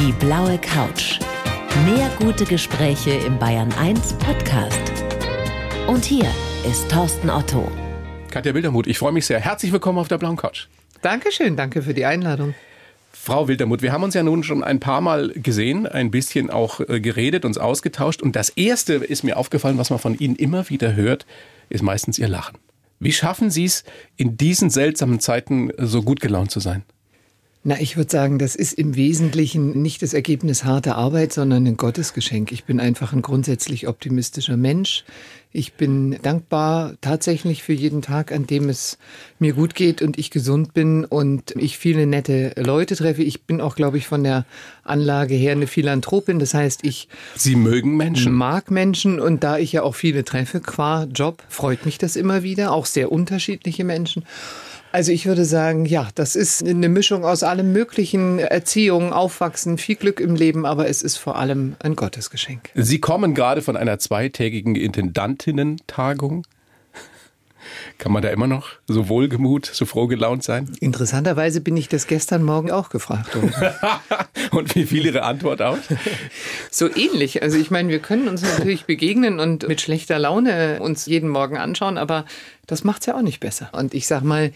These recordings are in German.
Die blaue Couch. Mehr gute Gespräche im Bayern 1 Podcast. Und hier ist Thorsten Otto. Katja Wildermuth, ich freue mich sehr. Herzlich willkommen auf der blauen Couch. Dankeschön, danke für die Einladung. Frau Wildermuth, wir haben uns ja nun schon ein paar Mal gesehen, ein bisschen auch äh, geredet, uns ausgetauscht. Und das Erste ist mir aufgefallen, was man von Ihnen immer wieder hört, ist meistens Ihr Lachen. Wie schaffen Sie es, in diesen seltsamen Zeiten so gut gelaunt zu sein? Na, ich würde sagen, das ist im Wesentlichen nicht das Ergebnis harter Arbeit, sondern ein Gottesgeschenk. Ich bin einfach ein grundsätzlich optimistischer Mensch. Ich bin dankbar tatsächlich für jeden Tag, an dem es mir gut geht und ich gesund bin und ich viele nette Leute treffe. Ich bin auch, glaube ich, von der Anlage her eine Philanthropin. Das heißt, ich Sie mögen Menschen. mag Menschen und da ich ja auch viele treffe qua Job, freut mich das immer wieder. Auch sehr unterschiedliche Menschen. Also ich würde sagen, ja, das ist eine Mischung aus allem möglichen, Erziehung, Aufwachsen, viel Glück im Leben, aber es ist vor allem ein Gottesgeschenk. Sie kommen gerade von einer zweitägigen Intendantinnen-Tagung. Kann man da immer noch so wohlgemut, so froh gelaunt sein? Interessanterweise bin ich das gestern Morgen auch gefragt worden. und wie fiel Ihre Antwort aus? So ähnlich. Also ich meine, wir können uns natürlich begegnen und mit schlechter Laune uns jeden Morgen anschauen, aber das macht es ja auch nicht besser. Und ich sag mal,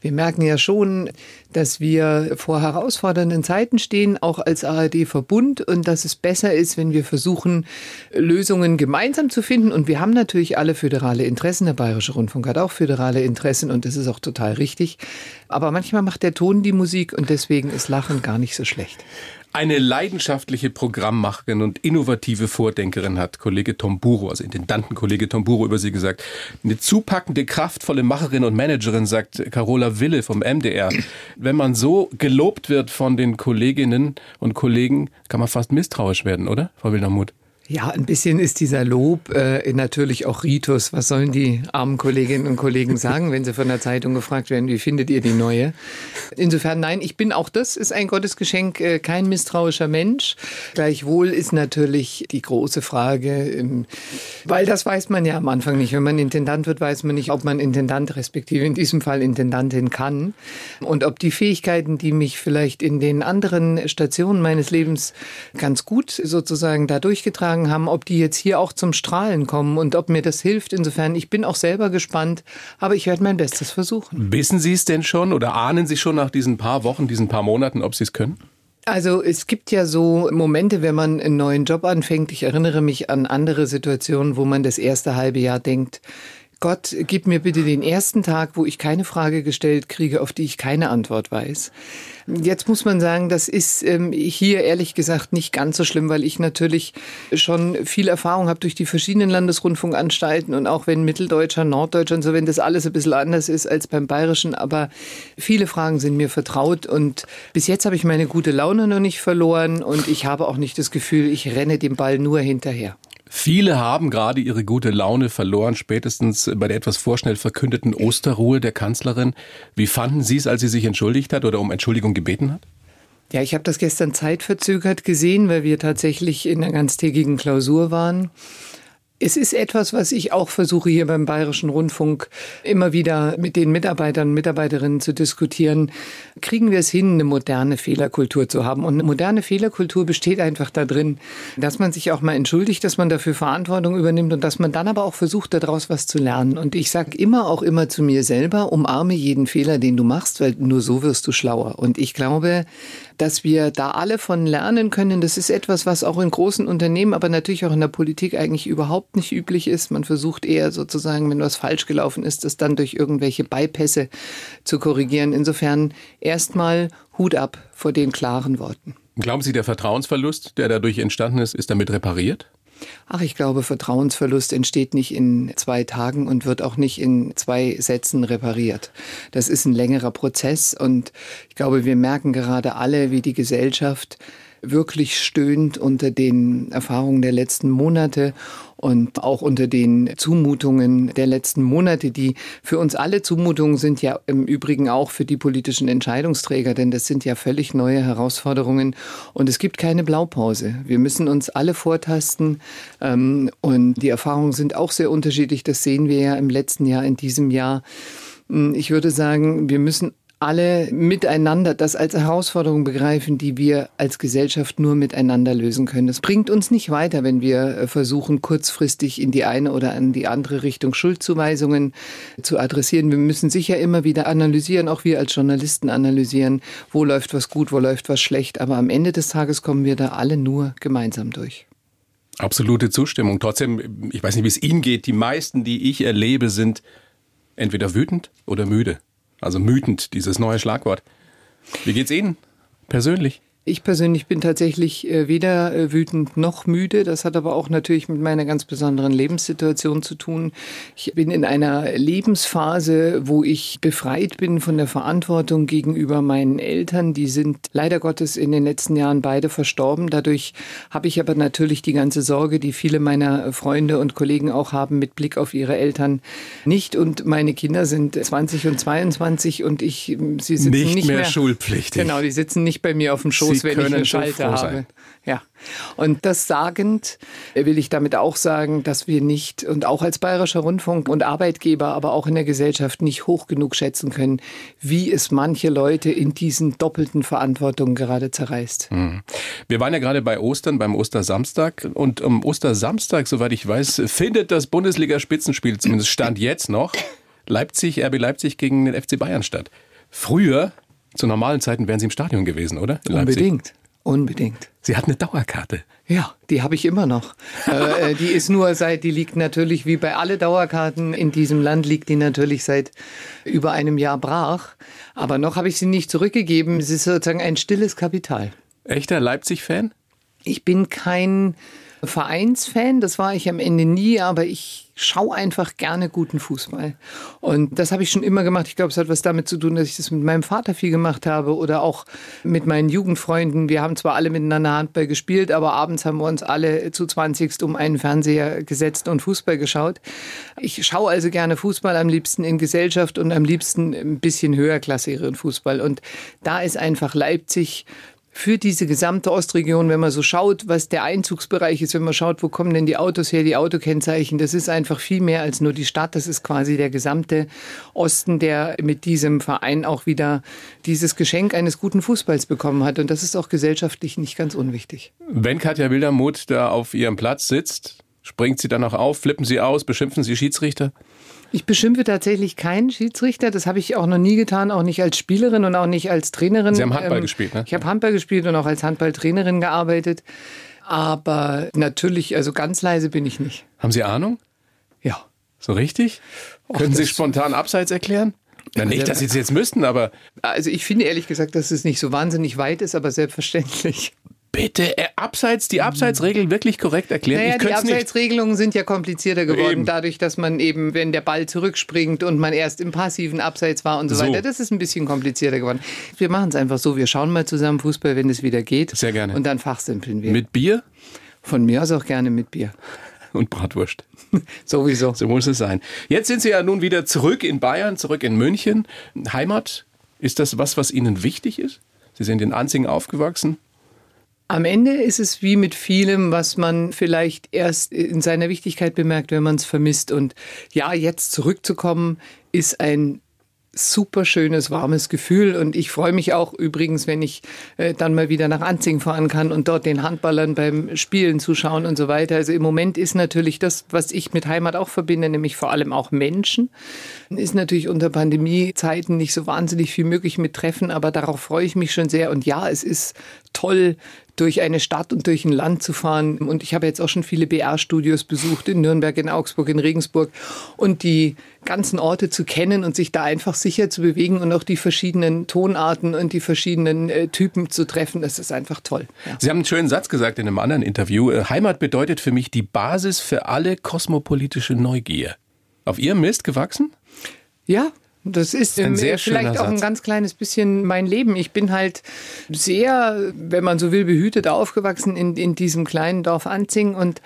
wir merken ja schon, dass wir vor herausfordernden Zeiten stehen, auch als ARD-Verbund, und dass es besser ist, wenn wir versuchen, Lösungen gemeinsam zu finden. Und wir haben natürlich alle föderale Interessen. Der Bayerische Rundfunk hat auch föderale Interessen und das ist auch total richtig. Aber manchmal macht der Ton die Musik und deswegen ist Lachen gar nicht so schlecht. Eine leidenschaftliche Programmmacherin und innovative Vordenkerin hat Kollege Tomburo, also Intendantenkollege Tomburo über sie gesagt. Eine zupackende, kraftvolle Macherin und Managerin, sagt Carola Wille vom MDR. Wenn man so gelobt wird von den Kolleginnen und Kollegen, kann man fast misstrauisch werden, oder, Frau Wildermuth? Ja, ein bisschen ist dieser Lob äh, natürlich auch Ritus. Was sollen die armen Kolleginnen und Kollegen sagen, wenn sie von der Zeitung gefragt werden, wie findet ihr die neue? Insofern, nein, ich bin auch das, ist ein Gottesgeschenk, äh, kein misstrauischer Mensch. Gleichwohl ist natürlich die große Frage, ähm, weil das weiß man ja am Anfang nicht. Wenn man Intendant wird, weiß man nicht, ob man Intendant respektive in diesem Fall Intendantin kann. Und ob die Fähigkeiten, die mich vielleicht in den anderen Stationen meines Lebens ganz gut sozusagen da durchgetragen angefangen haben, ob die jetzt hier auch zum Strahlen kommen und ob mir das hilft. Insofern, ich bin auch selber gespannt, aber ich werde mein Bestes versuchen. Wissen Sie es denn schon oder ahnen Sie schon nach diesen paar Wochen, diesen paar Monaten, ob Sie es können? Also es gibt ja so Momente, wenn man einen neuen Job anfängt. Ich erinnere mich an andere Situationen, wo man das erste halbe Jahr denkt, Gott, gib mir bitte den ersten Tag, wo ich keine Frage gestellt kriege, auf die ich keine Antwort weiß. Jetzt muss man sagen, das ist ähm, hier ehrlich gesagt nicht ganz so schlimm, weil ich natürlich schon viel Erfahrung habe durch die verschiedenen Landesrundfunkanstalten und auch wenn Mitteldeutscher, Norddeutscher und so, wenn das alles ein bisschen anders ist als beim Bayerischen, aber viele Fragen sind mir vertraut und bis jetzt habe ich meine gute Laune noch nicht verloren und ich habe auch nicht das Gefühl, ich renne dem Ball nur hinterher. Viele haben gerade ihre gute Laune verloren, spätestens bei der etwas vorschnell verkündeten Osterruhe der Kanzlerin. Wie fanden Sie es, als sie sich entschuldigt hat oder um Entschuldigung gebeten hat? Ja, ich habe das gestern zeitverzögert gesehen, weil wir tatsächlich in einer ganztägigen Klausur waren. Es ist etwas, was ich auch versuche hier beim Bayerischen Rundfunk immer wieder mit den Mitarbeitern und Mitarbeiterinnen zu diskutieren. Kriegen wir es hin, eine moderne Fehlerkultur zu haben? Und eine moderne Fehlerkultur besteht einfach darin, dass man sich auch mal entschuldigt, dass man dafür Verantwortung übernimmt und dass man dann aber auch versucht, daraus was zu lernen. Und ich sage immer auch immer zu mir selber, umarme jeden Fehler, den du machst, weil nur so wirst du schlauer. Und ich glaube, dass wir da alle von lernen können. Das ist etwas, was auch in großen Unternehmen, aber natürlich auch in der Politik eigentlich überhaupt nicht üblich ist. Man versucht eher sozusagen, wenn was falsch gelaufen ist, das dann durch irgendwelche Beipässe zu korrigieren. Insofern erstmal Hut ab vor den klaren Worten. Glauben Sie, der Vertrauensverlust, der dadurch entstanden ist, ist damit repariert? Ach, ich glaube, Vertrauensverlust entsteht nicht in zwei Tagen und wird auch nicht in zwei Sätzen repariert. Das ist ein längerer Prozess und ich glaube, wir merken gerade alle, wie die Gesellschaft wirklich stöhnt unter den Erfahrungen der letzten Monate und auch unter den Zumutungen der letzten Monate, die für uns alle Zumutungen sind ja im Übrigen auch für die politischen Entscheidungsträger, denn das sind ja völlig neue Herausforderungen und es gibt keine Blaupause. Wir müssen uns alle vortasten ähm, und die Erfahrungen sind auch sehr unterschiedlich. Das sehen wir ja im letzten Jahr, in diesem Jahr. Ich würde sagen, wir müssen alle miteinander das als Herausforderung begreifen, die wir als Gesellschaft nur miteinander lösen können. Es bringt uns nicht weiter, wenn wir äh, versuchen, kurzfristig in die eine oder in die andere Richtung Schuldzuweisungen zu adressieren. Wir müssen sicher immer wieder analysieren, auch wir als Journalisten analysieren, wo läuft was gut, wo läuft was schlecht. Aber am Ende des Tages kommen wir da alle nur gemeinsam durch. Absolute Zustimmung. Trotzdem, ich weiß nicht, wie es Ihnen geht. Die meisten, die ich erlebe, sind entweder wütend oder müde. Also mütend, dieses neue Schlagwort. Wie geht's Ihnen persönlich? Ich persönlich bin tatsächlich äh, weder äh, wütend noch müde. Das hat aber auch natürlich mit meiner ganz besonderen Lebenssituation zu tun. Ich bin in einer Lebensphase, wo ich befreit bin von der Verantwortung gegenüber meinen Eltern. Die sind leider Gottes in den letzten Jahren beide verstorben. Dadurch habe ich aber natürlich die ganze Sorge, die viele meiner Freunde und Kollegen auch haben mit Blick auf ihre Eltern nicht. Und meine Kinder sind 20 und 22 und ich, sie sitzen nicht, nicht mehr, mehr schulpflichtig. Genau, die sitzen nicht bei mir auf dem Schoß, Sie wenn ich können einen Schalter habe. sein. Ja. Und das sagend will ich damit auch sagen, dass wir nicht und auch als Bayerischer Rundfunk und Arbeitgeber, aber auch in der Gesellschaft nicht hoch genug schätzen können, wie es manche Leute in diesen doppelten Verantwortungen gerade zerreißt. Mhm. Wir waren ja gerade bei Ostern, beim Ostersamstag. Und am Ostersamstag, soweit ich weiß, findet das Bundesliga-Spitzenspiel, zumindest Stand jetzt noch, Leipzig, RB Leipzig gegen den FC Bayern statt. Früher, zu normalen Zeiten, wären Sie im Stadion gewesen, oder? Unbedingt. Unbedingt. Sie hatten eine Dauerkarte. Ja, die habe ich immer noch. äh, die ist nur seit, die liegt natürlich wie bei alle Dauerkarten in diesem Land liegt die natürlich seit über einem Jahr brach. Aber noch habe ich sie nicht zurückgegeben. Es ist sozusagen ein stilles Kapital. Echter Leipzig-Fan? Ich bin kein Vereinsfan, das war ich am Ende nie, aber ich schaue einfach gerne guten Fußball. Und das habe ich schon immer gemacht. Ich glaube, es hat was damit zu tun, dass ich das mit meinem Vater viel gemacht habe oder auch mit meinen Jugendfreunden. Wir haben zwar alle miteinander Handball gespielt, aber abends haben wir uns alle zu 20 um einen Fernseher gesetzt und Fußball geschaut. Ich schaue also gerne Fußball, am liebsten in Gesellschaft und am liebsten ein bisschen höherklassigeren Fußball. Und da ist einfach Leipzig für diese gesamte Ostregion, wenn man so schaut, was der Einzugsbereich ist, wenn man schaut, wo kommen denn die Autos her, die Autokennzeichen, das ist einfach viel mehr als nur die Stadt. Das ist quasi der gesamte Osten, der mit diesem Verein auch wieder dieses Geschenk eines guten Fußballs bekommen hat. Und das ist auch gesellschaftlich nicht ganz unwichtig. Wenn Katja Wildermuth da auf ihrem Platz sitzt, springt sie dann noch auf, flippen sie aus, beschimpfen sie Schiedsrichter? Ich beschimpfe tatsächlich keinen Schiedsrichter. Das habe ich auch noch nie getan, auch nicht als Spielerin und auch nicht als Trainerin. Sie haben Handball Ähm, gespielt, ne? Ich habe Handball gespielt und auch als Handballtrainerin gearbeitet. Aber natürlich, also ganz leise bin ich nicht. Haben Sie Ahnung? Ja. So richtig? Können Sie spontan abseits erklären? Na, nicht, dass Sie es jetzt müssten, aber Also ich finde ehrlich gesagt, dass es nicht so wahnsinnig weit ist, aber selbstverständlich. Bitte äh, abseits, die Abseitsregeln wirklich korrekt erklären. Naja, die. Abseitsregelungen sind ja komplizierter geworden, Eben. dadurch, dass man eben, wenn der Ball zurückspringt und man erst im passiven Abseits war und so, So. weiter, das ist ein bisschen komplizierter geworden. Wir machen es einfach so, wir schauen mal zusammen Fußball, wenn es wieder geht. Sehr gerne. Und dann fachsimpeln wir. Mit Bier Von mir aus auch gerne mit Bier. und Bratwurst. Sowieso. So muss es sein. Jetzt sind Sie ja nun wieder zurück in Bayern, zurück in München. Heimat, ist das was, was Ihnen wichtig ist? Sie sind in Anzing aufgewachsen. Am Ende ist es wie mit vielem, was man vielleicht erst in seiner Wichtigkeit bemerkt, wenn man es vermisst. Und ja, jetzt zurückzukommen, ist ein super schönes, warmes Gefühl. Und ich freue mich auch übrigens, wenn ich äh, dann mal wieder nach Anzing fahren kann und dort den Handballern beim Spielen zuschauen und so weiter. Also im Moment ist natürlich das, was ich mit Heimat auch verbinde, nämlich vor allem auch Menschen. Ist natürlich unter Pandemiezeiten nicht so wahnsinnig viel möglich mit Treffen, aber darauf freue ich mich schon sehr. Und ja, es ist toll, durch eine Stadt und durch ein Land zu fahren. Und ich habe jetzt auch schon viele BR-Studios besucht, in Nürnberg, in Augsburg, in Regensburg. Und die ganzen Orte zu kennen und sich da einfach sicher zu bewegen und auch die verschiedenen Tonarten und die verschiedenen äh, Typen zu treffen, das ist einfach toll. Ja. Sie haben einen schönen Satz gesagt in einem anderen Interview. Äh, Heimat bedeutet für mich die Basis für alle kosmopolitische Neugier. Auf Ihrem Mist gewachsen? Ja, das ist Ein sehr vielleicht auch ein ganz kleines bisschen mein Leben. Ich bin halt sehr, wenn man so will, behütet aufgewachsen in, in diesem kleinen Dorf Anzing und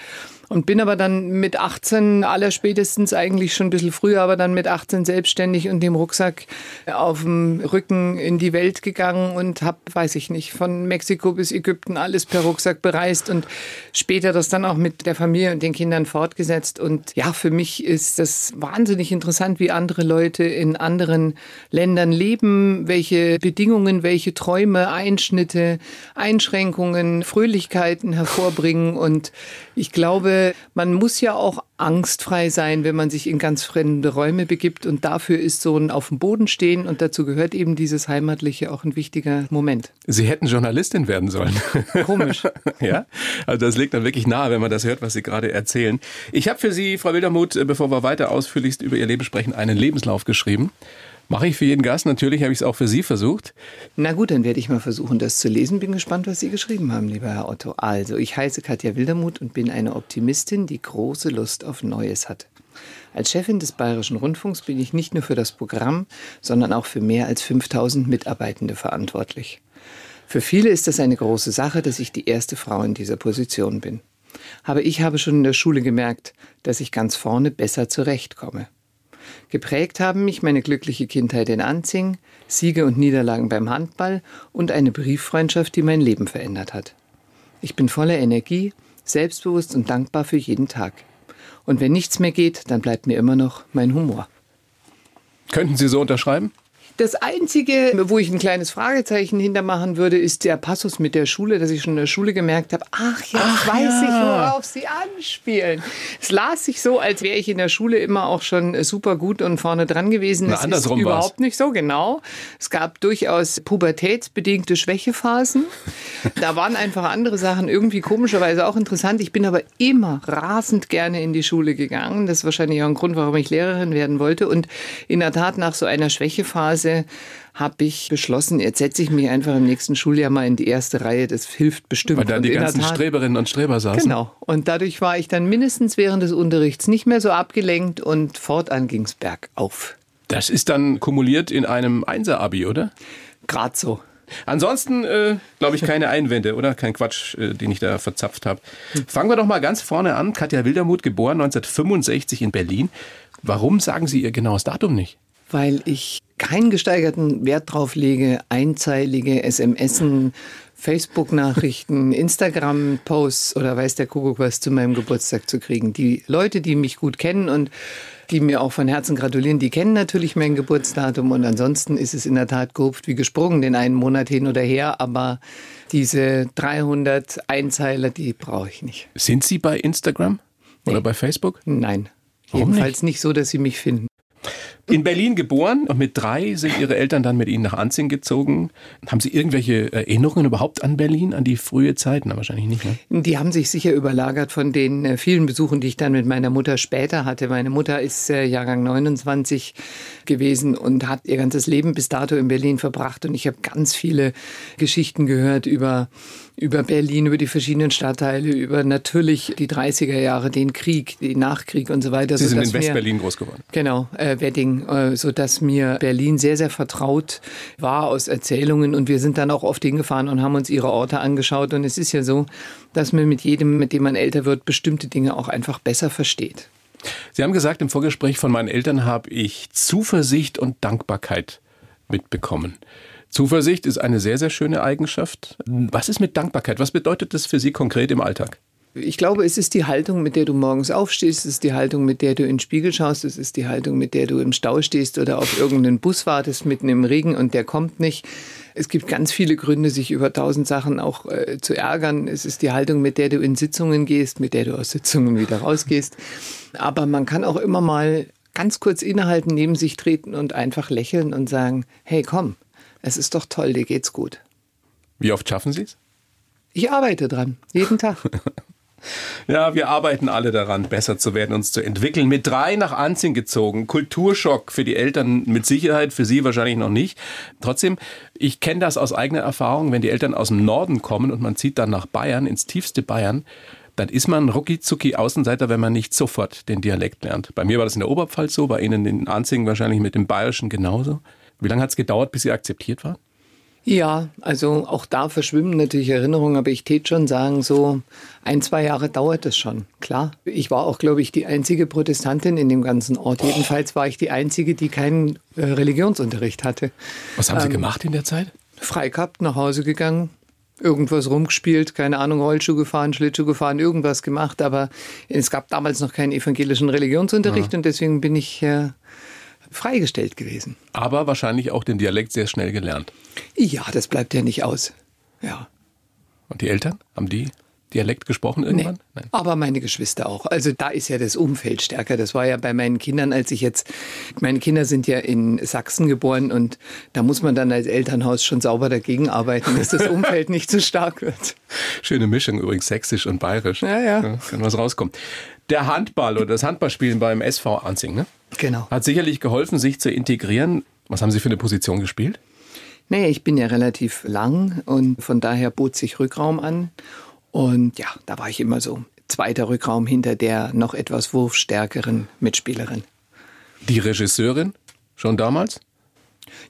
Und bin aber dann mit 18, allerspätestens eigentlich schon ein bisschen früher, aber dann mit 18 selbstständig und dem Rucksack auf dem Rücken in die Welt gegangen und habe, weiß ich nicht, von Mexiko bis Ägypten alles per Rucksack bereist und später das dann auch mit der Familie und den Kindern fortgesetzt. Und ja, für mich ist das wahnsinnig interessant, wie andere Leute in anderen Ländern leben, welche Bedingungen, welche Träume, Einschnitte, Einschränkungen, Fröhlichkeiten hervorbringen. Und ich glaube, man muss ja auch angstfrei sein, wenn man sich in ganz fremde Räume begibt. Und dafür ist so ein auf dem Boden stehen und dazu gehört eben dieses Heimatliche auch ein wichtiger Moment. Sie hätten Journalistin werden sollen. Komisch. ja, also das liegt dann wirklich nahe, wenn man das hört, was Sie gerade erzählen. Ich habe für Sie, Frau Wildermuth, bevor wir weiter ausführlichst über Ihr Leben sprechen, einen Lebenslauf geschrieben. Mache ich für jeden Gast. Natürlich habe ich es auch für Sie versucht. Na gut, dann werde ich mal versuchen, das zu lesen. Bin gespannt, was Sie geschrieben haben, lieber Herr Otto. Also, ich heiße Katja Wildermuth und bin eine Optimistin, die große Lust auf Neues hat. Als Chefin des Bayerischen Rundfunks bin ich nicht nur für das Programm, sondern auch für mehr als 5000 Mitarbeitende verantwortlich. Für viele ist das eine große Sache, dass ich die erste Frau in dieser Position bin. Aber ich habe schon in der Schule gemerkt, dass ich ganz vorne besser zurechtkomme. Geprägt haben mich meine glückliche Kindheit in Anzing, Siege und Niederlagen beim Handball und eine Brieffreundschaft, die mein Leben verändert hat. Ich bin voller Energie, selbstbewusst und dankbar für jeden Tag. Und wenn nichts mehr geht, dann bleibt mir immer noch mein Humor. Könnten Sie so unterschreiben? Das Einzige, wo ich ein kleines Fragezeichen hintermachen würde, ist der Passus mit der Schule, dass ich schon in der Schule gemerkt habe, ach, jetzt ach, weiß ja. ich, worauf Sie anspielen. Es las sich so, als wäre ich in der Schule immer auch schon super gut und vorne dran gewesen. Na, das ist überhaupt war's. nicht so, genau. Es gab durchaus pubertätsbedingte Schwächephasen. da waren einfach andere Sachen irgendwie komischerweise auch interessant. Ich bin aber immer rasend gerne in die Schule gegangen. Das ist wahrscheinlich auch ein Grund, warum ich Lehrerin werden wollte. Und in der Tat nach so einer Schwächephase Phase habe ich beschlossen, jetzt setze ich mich einfach im nächsten Schuljahr mal in die erste Reihe. Das hilft bestimmt. Weil da die ganzen Tat, Streberinnen und Streber saßen. Genau. Und dadurch war ich dann mindestens während des Unterrichts nicht mehr so abgelenkt und fortan ging es bergauf. Das ist dann kumuliert in einem Einser-Abi, oder? Gerade so. Ansonsten äh, glaube ich keine Einwände, oder? Kein Quatsch, äh, den ich da verzapft habe. Fangen wir doch mal ganz vorne an. Katja Wildermuth, geboren 1965 in Berlin. Warum sagen Sie ihr genaues Datum nicht? Weil ich keinen gesteigerten Wert drauf lege, einzeilige SMSen, Facebook-Nachrichten, Instagram-Posts oder weiß der Kuckuck was zu meinem Geburtstag zu kriegen. Die Leute, die mich gut kennen und die mir auch von Herzen gratulieren, die kennen natürlich mein Geburtsdatum und ansonsten ist es in der Tat gehupft wie gesprungen, den einen Monat hin oder her, aber diese 300 Einzeiler, die brauche ich nicht. Sind Sie bei Instagram oder nee. bei Facebook? Nein. Warum Jedenfalls nicht? nicht so, dass Sie mich finden. In Berlin geboren und mit drei sind Ihre Eltern dann mit Ihnen nach Anzing gezogen. Haben Sie irgendwelche Erinnerungen überhaupt an Berlin, an die frühe Zeit? Na, wahrscheinlich nicht. Ne? Die haben sich sicher überlagert von den äh, vielen Besuchen, die ich dann mit meiner Mutter später hatte. Meine Mutter ist äh, Jahrgang 29 gewesen und hat ihr ganzes Leben bis dato in Berlin verbracht. Und ich habe ganz viele Geschichten gehört über über Berlin, über die verschiedenen Stadtteile, über natürlich die 30er Jahre, den Krieg, den Nachkrieg und so weiter. Sie sind in Westberlin groß geworden. Genau, äh, Wedding, äh, so dass mir Berlin sehr, sehr vertraut war aus Erzählungen und wir sind dann auch oft hingefahren und haben uns ihre Orte angeschaut und es ist ja so, dass man mit jedem, mit dem man älter wird, bestimmte Dinge auch einfach besser versteht. Sie haben gesagt, im Vorgespräch von meinen Eltern habe ich Zuversicht und Dankbarkeit mitbekommen. Zuversicht ist eine sehr, sehr schöne Eigenschaft. Was ist mit Dankbarkeit? Was bedeutet das für Sie konkret im Alltag? Ich glaube, es ist die Haltung, mit der du morgens aufstehst, es ist die Haltung, mit der du in den Spiegel schaust, es ist die Haltung, mit der du im Stau stehst oder auf irgendeinen Bus wartest mitten im Regen und der kommt nicht. Es gibt ganz viele Gründe, sich über tausend Sachen auch äh, zu ärgern. Es ist die Haltung, mit der du in Sitzungen gehst, mit der du aus Sitzungen wieder rausgehst. Aber man kann auch immer mal ganz kurz innehalten, neben sich treten und einfach lächeln und sagen, hey komm, es ist doch toll, dir geht's gut. Wie oft schaffen Sie es? Ich arbeite dran, jeden Tag. Ja, wir arbeiten alle daran, besser zu werden, uns zu entwickeln. Mit drei nach Anzing gezogen. Kulturschock für die Eltern mit Sicherheit, für Sie wahrscheinlich noch nicht. Trotzdem, ich kenne das aus eigener Erfahrung, wenn die Eltern aus dem Norden kommen und man zieht dann nach Bayern, ins tiefste Bayern, dann ist man rucki Außenseiter, wenn man nicht sofort den Dialekt lernt. Bei mir war das in der Oberpfalz so, bei Ihnen in Anzing wahrscheinlich mit dem Bayerischen genauso. Wie lange hat es gedauert, bis Sie akzeptiert waren? Ja, also auch da verschwimmen natürlich Erinnerungen, aber ich tät schon sagen, so ein, zwei Jahre dauert es schon, klar. Ich war auch, glaube ich, die einzige Protestantin in dem ganzen Ort. Jedenfalls war ich die einzige, die keinen äh, Religionsunterricht hatte. Was haben Sie ähm, gemacht in der Zeit? Frei gehabt, nach Hause gegangen, irgendwas rumgespielt, keine Ahnung, Rollschuh gefahren, Schlittschuh gefahren, irgendwas gemacht, aber es gab damals noch keinen evangelischen Religionsunterricht ja. und deswegen bin ich äh, freigestellt gewesen. Aber wahrscheinlich auch den Dialekt sehr schnell gelernt. Ja, das bleibt ja nicht aus. Ja. Und die Eltern, haben die Dialekt gesprochen irgendwann? Nee, Nein. Aber meine Geschwister auch. Also da ist ja das Umfeld stärker. Das war ja bei meinen Kindern, als ich jetzt, meine Kinder sind ja in Sachsen geboren und da muss man dann als Elternhaus schon sauber dagegen arbeiten, dass das Umfeld nicht zu so stark wird. Schöne Mischung übrigens, sächsisch und bayerisch. Ja, ja. ja kann was rauskommen. Der Handball oder das Handballspielen beim SV Anzing, ne? Genau. Hat sicherlich geholfen, sich zu integrieren. Was haben Sie für eine Position gespielt? Nee, ich bin ja relativ lang und von daher bot sich Rückraum an. Und ja, da war ich immer so zweiter Rückraum hinter der noch etwas wurfstärkeren Mitspielerin. Die Regisseurin schon damals?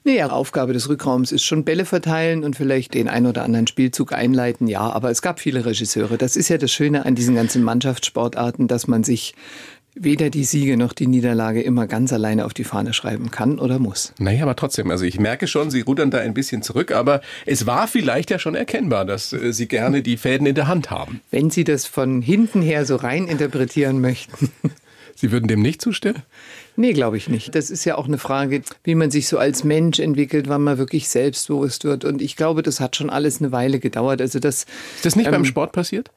Naja, Aufgabe des Rückraums ist schon Bälle verteilen und vielleicht den ein oder anderen Spielzug einleiten, ja, aber es gab viele Regisseure. Das ist ja das Schöne an diesen ganzen Mannschaftssportarten, dass man sich weder die Siege noch die Niederlage immer ganz alleine auf die Fahne schreiben kann oder muss. Naja, aber trotzdem, also ich merke schon, Sie rudern da ein bisschen zurück, aber es war vielleicht ja schon erkennbar, dass äh, Sie gerne die Fäden in der Hand haben. Wenn Sie das von hinten her so rein interpretieren möchten. Sie würden dem nicht zustimmen? Nee, glaube ich nicht. Das ist ja auch eine Frage, wie man sich so als Mensch entwickelt, wann man wirklich selbstbewusst wird. Und ich glaube, das hat schon alles eine Weile gedauert. Also das, ist das nicht ähm, beim Sport passiert?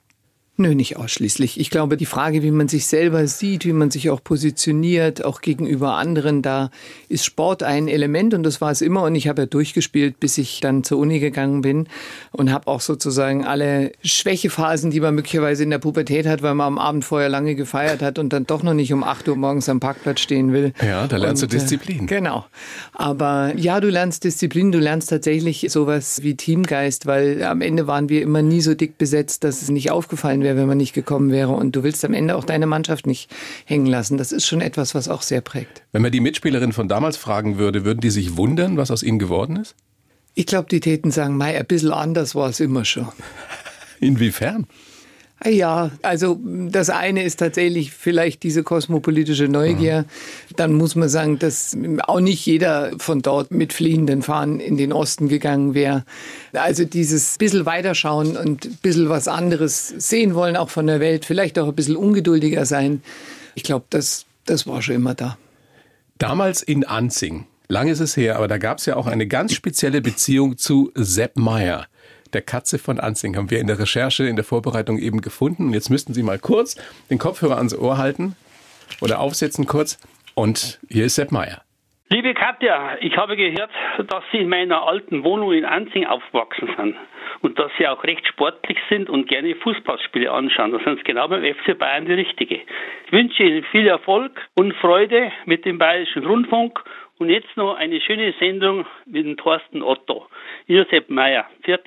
Nö, nicht ausschließlich. Ich glaube, die Frage, wie man sich selber sieht, wie man sich auch positioniert, auch gegenüber anderen, da ist Sport ein Element und das war es immer. Und ich habe ja durchgespielt, bis ich dann zur Uni gegangen bin und habe auch sozusagen alle Schwächephasen, die man möglicherweise in der Pubertät hat, weil man am Abend vorher lange gefeiert hat und dann doch noch nicht um 8 Uhr morgens am Parkplatz stehen will. Ja, da lernst und, du Disziplin. Äh, genau. Aber ja, du lernst Disziplin, du lernst tatsächlich sowas wie Teamgeist, weil am Ende waren wir immer nie so dick besetzt, dass es nicht aufgefallen wäre wäre, wenn man nicht gekommen wäre. Und du willst am Ende auch deine Mannschaft nicht hängen lassen. Das ist schon etwas, was auch sehr prägt. Wenn man die Mitspielerin von damals fragen würde, würden die sich wundern, was aus ihnen geworden ist? Ich glaube, die täten sagen, Mei, ein bisschen anders war es immer schon. Inwiefern? Ja, also das eine ist tatsächlich vielleicht diese kosmopolitische Neugier. Mhm. Dann muss man sagen, dass auch nicht jeder von dort mit fliehenden Fahnen in den Osten gegangen wäre. Also dieses bisschen weiterschauen und bisschen was anderes sehen wollen, auch von der Welt, vielleicht auch ein bisschen ungeduldiger sein. Ich glaube, das, das war schon immer da. Damals in Anzing, lang ist es her, aber da gab es ja auch eine ganz spezielle Beziehung zu Sepp Meyer der Katze von Anzing haben wir in der Recherche, in der Vorbereitung eben gefunden. Und jetzt müssten Sie mal kurz den Kopfhörer ans Ohr halten oder aufsetzen kurz. Und hier ist Sepp Meier. Liebe Katja, ich habe gehört, dass Sie in meiner alten Wohnung in Anzing aufgewachsen sind und dass Sie auch recht sportlich sind und gerne Fußballspiele anschauen. Da sind genau beim FC Bayern die Richtige. Ich wünsche Ihnen viel Erfolg und Freude mit dem Bayerischen Rundfunk und jetzt noch eine schöne Sendung mit dem Thorsten Otto. Josep Meyer. Viert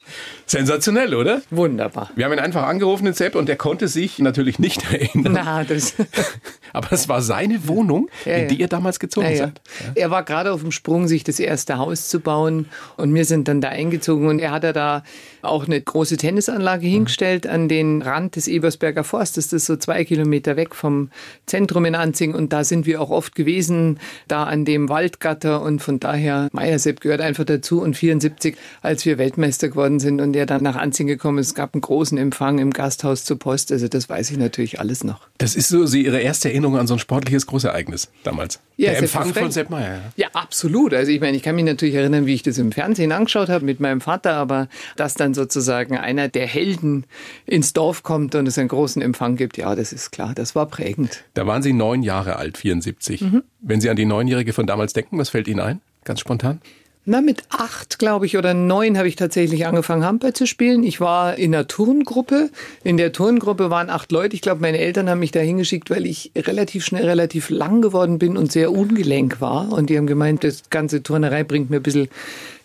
Sensationell, oder? Wunderbar. Wir haben ihn einfach angerufen, den Sepp, und der konnte sich natürlich nicht erinnern. Na, das Aber es war seine Wohnung, ja, in die ihr damals gezogen ja, seid. Ja. Er war gerade auf dem Sprung, sich das erste Haus zu bauen. Und wir sind dann da eingezogen. Und er hat da auch eine große Tennisanlage mhm. hingestellt an den Rand des Ebersberger Forstes. Das ist so zwei Kilometer weg vom Zentrum in Anzing. Und da sind wir auch oft gewesen, da an dem Waldgatter. Und von daher, Meiersepp gehört einfach dazu. Und 74, als wir Weltmeister geworden sind und er dann nach Anzing gekommen ist, gab einen großen Empfang im Gasthaus zur Post. Also das weiß ich natürlich alles noch. Das ist so Sie Ihre erste Erinnerung an so ein sportliches Großereignis damals. Ja, Der Empfang von Sepp Meyer. Ja. ja, absolut. Also ich meine, ich kann mich natürlich erinnern, wie ich das im Fernsehen angeschaut habe mit meinem Vater, aber dass dann sozusagen einer der Helden ins Dorf kommt und es einen großen Empfang gibt, ja, das ist klar, das war prägend. Da waren Sie neun Jahre alt, 74. Mhm. Wenn Sie an die Neunjährige von damals denken, was fällt Ihnen ein? Ganz spontan? Na, mit acht, glaube ich, oder neun habe ich tatsächlich angefangen, Handball zu spielen. Ich war in einer Turngruppe. In der Turngruppe waren acht Leute. Ich glaube, meine Eltern haben mich da hingeschickt, weil ich relativ schnell, relativ lang geworden bin und sehr ungelenk war. Und die haben gemeint, das ganze Turnerei bringt mir ein bisschen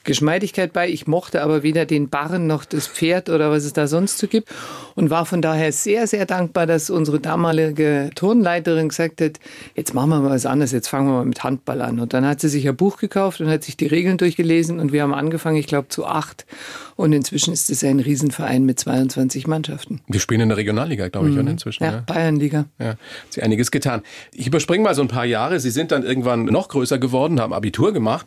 Geschmeidigkeit bei. Ich mochte aber weder den Barren noch das Pferd oder was es da sonst so gibt und war von daher sehr, sehr dankbar, dass unsere damalige Turnleiterin gesagt hat, jetzt machen wir mal was anderes, jetzt fangen wir mal mit Handball an. Und dann hat sie sich ein Buch gekauft und hat sich die Regeln durchgelesen und wir haben angefangen, ich glaube, zu acht. Und inzwischen ist es ein Riesenverein mit 22 Mannschaften. Wir spielen in der Regionalliga, glaube ich, mhm. inzwischen. Ja, ja. Bayernliga. Ja, hat sie einiges getan. Ich überspringe mal so ein paar Jahre. Sie sind dann irgendwann noch größer geworden, haben Abitur gemacht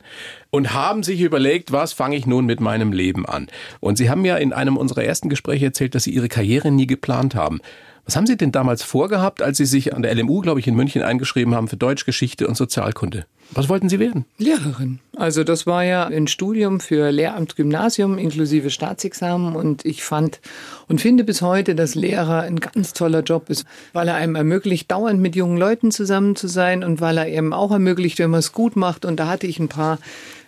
und haben sich überlegt, was fange ich nun mit meinem Leben an? Und Sie haben ja in einem unserer ersten Gespräche erzählt, dass Sie Ihre Karriere nie geplant haben. Was haben Sie denn damals vorgehabt, als Sie sich an der LMU, glaube ich, in München eingeschrieben haben für Deutsch, Geschichte und Sozialkunde? Was wollten Sie werden? Lehrerin. Also das war ja ein Studium für Lehramt Gymnasium inklusive Staatsexamen und ich fand und finde bis heute, dass Lehrer ein ganz toller Job ist, weil er einem ermöglicht, dauernd mit jungen Leuten zusammen zu sein und weil er eben auch ermöglicht, wenn man es gut macht. Und da hatte ich ein paar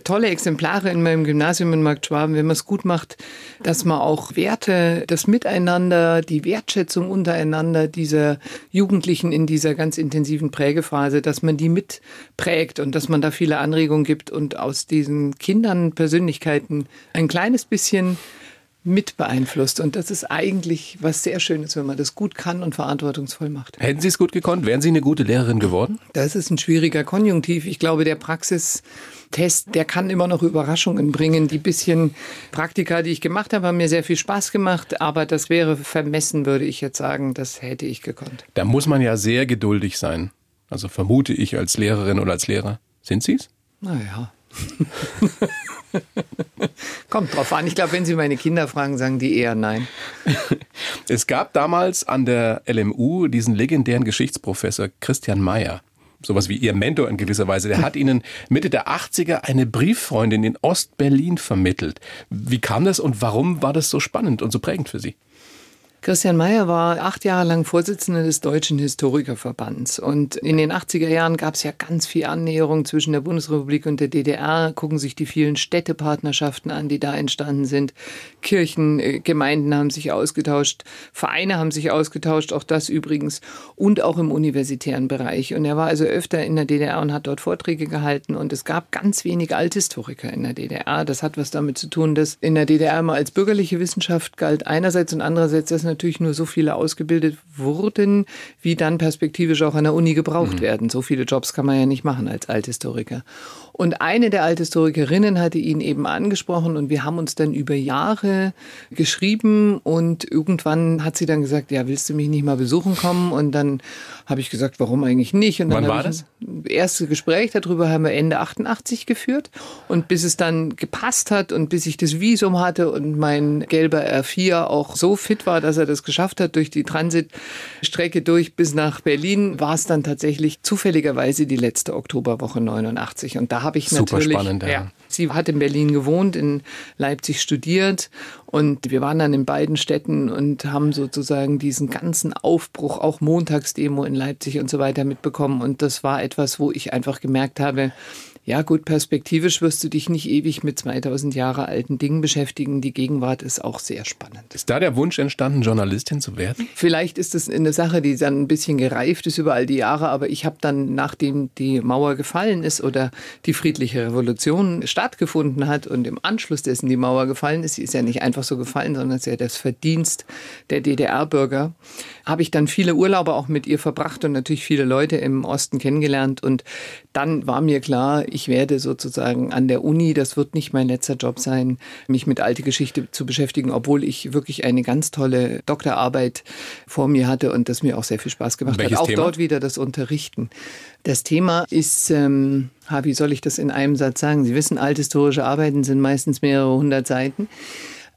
tolle Exemplare in meinem Gymnasium in Markt Schwaben, wenn man es gut macht, dass man auch Werte, das Miteinander, die Wertschätzung untereinander dieser Jugendlichen in dieser ganz intensiven Prägephase, dass man die mitprägt und dass man da viele Anregungen gibt und aus diesen Kindern Persönlichkeiten ein kleines bisschen mit beeinflusst. Und das ist eigentlich was sehr Schönes, wenn man das gut kann und verantwortungsvoll macht. Hätten Sie es gut gekonnt? Wären Sie eine gute Lehrerin geworden? Das ist ein schwieriger Konjunktiv. Ich glaube, der Praxistest, der kann immer noch Überraschungen bringen. Die bisschen Praktika, die ich gemacht habe, haben mir sehr viel Spaß gemacht. Aber das wäre vermessen, würde ich jetzt sagen. Das hätte ich gekonnt. Da muss man ja sehr geduldig sein. Also vermute ich als Lehrerin oder als Lehrer. Sind Sie es? Naja. Kommt drauf an. Ich glaube, wenn Sie meine Kinder fragen, sagen die eher nein. Es gab damals an der LMU diesen legendären Geschichtsprofessor Christian Mayer. Sowas wie Ihr Mentor in gewisser Weise. Der hat Ihnen Mitte der 80er eine Brieffreundin in Ostberlin vermittelt. Wie kam das und warum war das so spannend und so prägend für Sie? Christian Mayer war acht Jahre lang Vorsitzender des Deutschen Historikerverbands. Und in den 80er Jahren gab es ja ganz viel Annäherung zwischen der Bundesrepublik und der DDR. Gucken sich die vielen Städtepartnerschaften an, die da entstanden sind. Kirchen, äh, Gemeinden haben sich ausgetauscht, Vereine haben sich ausgetauscht, auch das übrigens. Und auch im universitären Bereich. Und er war also öfter in der DDR und hat dort Vorträge gehalten. Und es gab ganz wenig Althistoriker in der DDR. Das hat was damit zu tun, dass in der DDR immer als bürgerliche Wissenschaft galt einerseits und andererseits, dass natürlich nur so viele ausgebildet wurden, wie dann perspektivisch auch an der Uni gebraucht mhm. werden. So viele Jobs kann man ja nicht machen als Althistoriker. Und eine der Althistorikerinnen hatte ihn eben angesprochen und wir haben uns dann über Jahre geschrieben und irgendwann hat sie dann gesagt, ja, willst du mich nicht mal besuchen kommen? Und dann habe ich gesagt, warum eigentlich nicht? Und Wann war das? Das erste Gespräch darüber haben wir Ende 88 geführt und bis es dann gepasst hat und bis ich das Visum hatte und mein gelber R4 auch so fit war, dass er das geschafft hat durch die Transitstrecke durch bis nach Berlin, war es dann tatsächlich zufälligerweise die letzte Oktoberwoche 89 und da habe ich Super natürlich. Spannend, ja. ja. Sie hat in Berlin gewohnt, in Leipzig studiert und wir waren dann in beiden Städten und haben sozusagen diesen ganzen Aufbruch, auch Montagsdemo in Leipzig und so weiter mitbekommen. Und das war etwas, wo ich einfach gemerkt habe, ja gut, perspektivisch wirst du dich nicht ewig mit 2000 Jahre alten Dingen beschäftigen. Die Gegenwart ist auch sehr spannend. Ist da der Wunsch entstanden, Journalistin zu werden? Vielleicht ist es eine Sache, die dann ein bisschen gereift ist über all die Jahre, aber ich habe dann, nachdem die Mauer gefallen ist oder die friedliche Revolution stattgefunden hat und im Anschluss dessen die Mauer gefallen ist, sie ist ja nicht einfach so gefallen, sondern es ist ja das Verdienst der DDR-Bürger, habe ich dann viele Urlaube auch mit ihr verbracht und natürlich viele Leute im Osten kennengelernt und dann war mir klar, ich werde sozusagen an der Uni, das wird nicht mein letzter Job sein, mich mit alte Geschichte zu beschäftigen, obwohl ich wirklich eine ganz tolle Doktorarbeit vor mir hatte und das mir auch sehr viel Spaß gemacht Welches hat. Auch Thema? dort wieder das Unterrichten. Das Thema ist, ähm, wie soll ich das in einem Satz sagen? Sie wissen, althistorische Arbeiten sind meistens mehrere hundert Seiten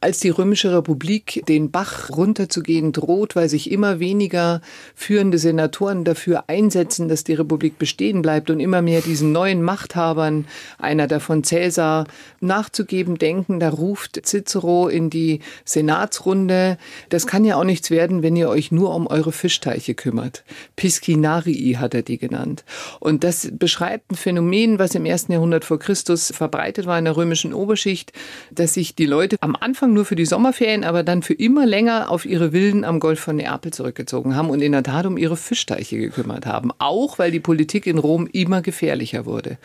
als die Römische Republik den Bach runterzugehen droht, weil sich immer weniger führende Senatoren dafür einsetzen, dass die Republik bestehen bleibt und immer mehr diesen neuen Machthabern, einer davon Cäsar, nachzugeben denken, da ruft Cicero in die Senatsrunde, das kann ja auch nichts werden, wenn ihr euch nur um eure Fischteiche kümmert. Piscinarii hat er die genannt. Und das beschreibt ein Phänomen, was im ersten Jahrhundert vor Christus verbreitet war in der römischen Oberschicht, dass sich die Leute am Anfang nur für die Sommerferien, aber dann für immer länger auf ihre Villen am Golf von Neapel zurückgezogen haben und in der Tat um ihre Fischteiche gekümmert haben. Auch weil die Politik in Rom immer gefährlicher wurde.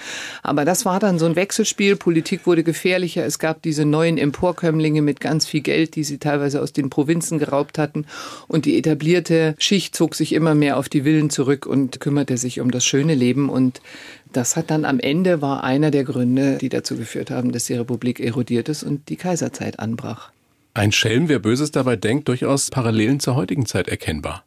Aber das war dann so ein Wechselspiel. Politik wurde gefährlicher. Es gab diese neuen Emporkömmlinge mit ganz viel Geld, die sie teilweise aus den Provinzen geraubt hatten. Und die etablierte Schicht zog sich immer mehr auf die Villen zurück und kümmerte sich um das schöne Leben. Und das hat dann am Ende war einer der Gründe, die dazu geführt haben, dass die Republik erodiert ist und die Kaiserzeit anbrach. Ein Schelm, wer Böses dabei denkt, durchaus Parallelen zur heutigen Zeit erkennbar.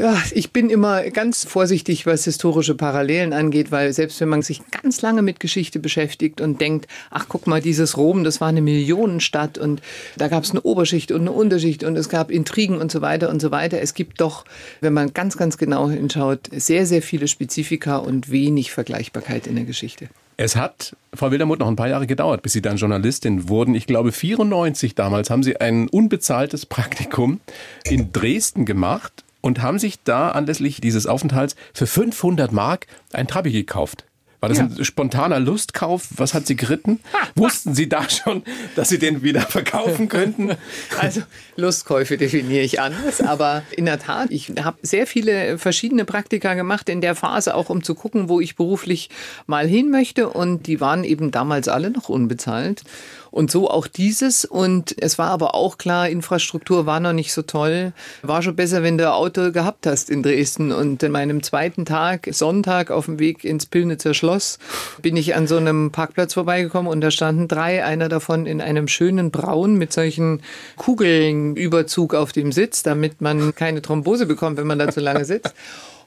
Ja, ich bin immer ganz vorsichtig, was historische Parallelen angeht, weil selbst wenn man sich ganz lange mit Geschichte beschäftigt und denkt, ach guck mal, dieses Rom, das war eine Millionenstadt und da gab es eine Oberschicht und eine Unterschicht und es gab Intrigen und so weiter und so weiter. Es gibt doch, wenn man ganz, ganz genau hinschaut, sehr, sehr viele Spezifika und wenig Vergleichbarkeit in der Geschichte. Es hat, Frau Wildermuth, noch ein paar Jahre gedauert, bis Sie dann Journalistin wurden. Ich glaube, 94 damals haben Sie ein unbezahltes Praktikum in Dresden gemacht und haben sich da anlässlich dieses Aufenthalts für 500 Mark ein Trabi gekauft. War das ja. ein spontaner Lustkauf? Was hat Sie geritten? Wussten Sie da schon, dass Sie den wieder verkaufen könnten? Also Lustkäufe definiere ich anders, aber in der Tat, ich habe sehr viele verschiedene Praktika gemacht in der Phase, auch um zu gucken, wo ich beruflich mal hin möchte und die waren eben damals alle noch unbezahlt. Und so auch dieses. Und es war aber auch klar, Infrastruktur war noch nicht so toll. War schon besser, wenn du Auto gehabt hast in Dresden. Und in meinem zweiten Tag, Sonntag, auf dem Weg ins Pillnitzer Schloss, bin ich an so einem Parkplatz vorbeigekommen und da standen drei, einer davon in einem schönen Braun mit solchen Kugeln Überzug auf dem Sitz, damit man keine Thrombose bekommt, wenn man da zu lange sitzt.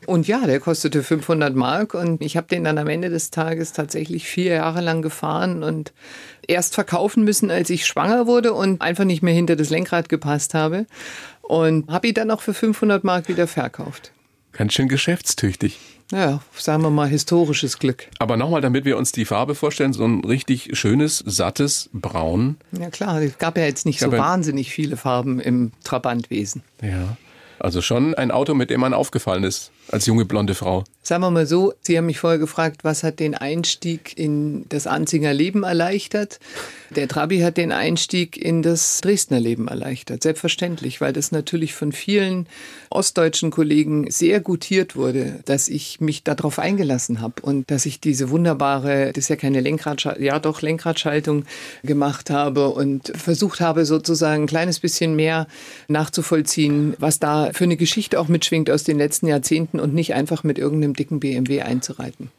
Und ja, der kostete 500 Mark und ich habe den dann am Ende des Tages tatsächlich vier Jahre lang gefahren und erst verkaufen müssen, als ich schwanger wurde und einfach nicht mehr hinter das Lenkrad gepasst habe und habe ihn dann auch für 500 Mark wieder verkauft. Ganz schön geschäftstüchtig. Ja, sagen wir mal historisches Glück. Aber nochmal, damit wir uns die Farbe vorstellen, so ein richtig schönes, sattes Braun. Ja klar, es gab ja jetzt nicht so wahnsinnig viele Farben im Trabantwesen. Ja. Also schon ein Auto, mit dem man aufgefallen ist als junge blonde Frau. Sagen wir mal so, Sie haben mich vorher gefragt, was hat den Einstieg in das Anzinger Leben erleichtert? Der Trabi hat den Einstieg in das Dresdner Leben erleichtert. Selbstverständlich, weil das natürlich von vielen ostdeutschen Kollegen sehr gutiert wurde, dass ich mich darauf eingelassen habe und dass ich diese wunderbare, das ist ja keine Lenkradschaltung, ja doch Lenkradschaltung gemacht habe und versucht habe sozusagen ein kleines bisschen mehr nachzuvollziehen, was da für eine Geschichte auch mitschwingt aus den letzten Jahrzehnten und nicht einfach mit irgendeinem dicken BMW einzureiten.